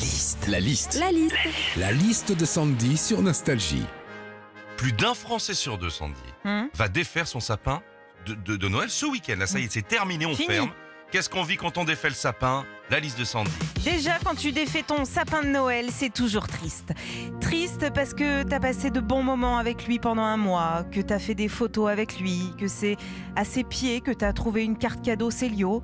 liste. La liste. La liste. La liste de Sandy sur Nostalgie. Plus d'un Français sur deux, Sandy, Hum. va défaire son sapin de, de- de Noël ce week-end. Là, ça y est, c'est terminé, on Fini. ferme. Qu'est-ce qu'on vit quand on défait le sapin? La liste de Sandy. Déjà, quand tu défais ton sapin de Noël, c'est toujours triste. Triste parce que t'as passé de bons moments avec lui pendant un mois, que t'as fait des photos avec lui, que c'est à ses pieds que t'as trouvé une carte cadeau Célio.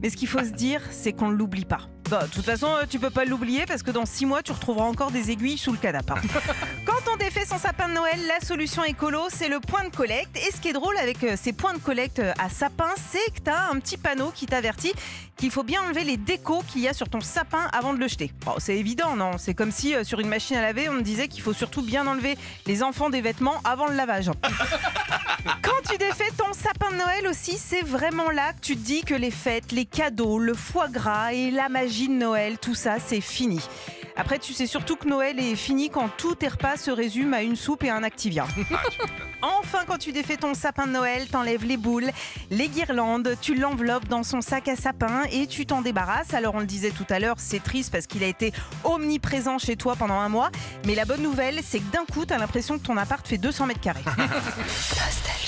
Mais ce qu'il faut se dire, c'est qu'on ne l'oublie pas. Bah, de toute façon, euh, tu peux pas l'oublier parce que dans six mois, tu retrouveras encore des aiguilles sous le canapé. Quand on défait son sapin de Noël, la solution écolo, c'est le point de collecte. Et ce qui est drôle avec euh, ces points de collecte euh, à sapin, c'est que tu as un petit panneau qui t'avertit qu'il faut bien enlever les décos qu'il y a sur ton sapin avant de le jeter. Bon, c'est évident, non? C'est comme si euh, sur une machine à laver, on me disait qu'il faut surtout bien enlever les enfants des vêtements avant le lavage. Quand tu Noël aussi, c'est vraiment là que tu te dis que les fêtes, les cadeaux, le foie gras et la magie de Noël, tout ça, c'est fini. Après, tu sais surtout que Noël est fini quand tous tes repas se résument à une soupe et un Activia. Enfin, quand tu défais ton sapin de Noël, t'enlèves les boules, les guirlandes, tu l'enveloppes dans son sac à sapin et tu t'en débarrasses. Alors, on le disait tout à l'heure, c'est triste parce qu'il a été omniprésent chez toi pendant un mois. Mais la bonne nouvelle, c'est que d'un coup, t'as l'impression que ton appart fait 200 mètres carrés.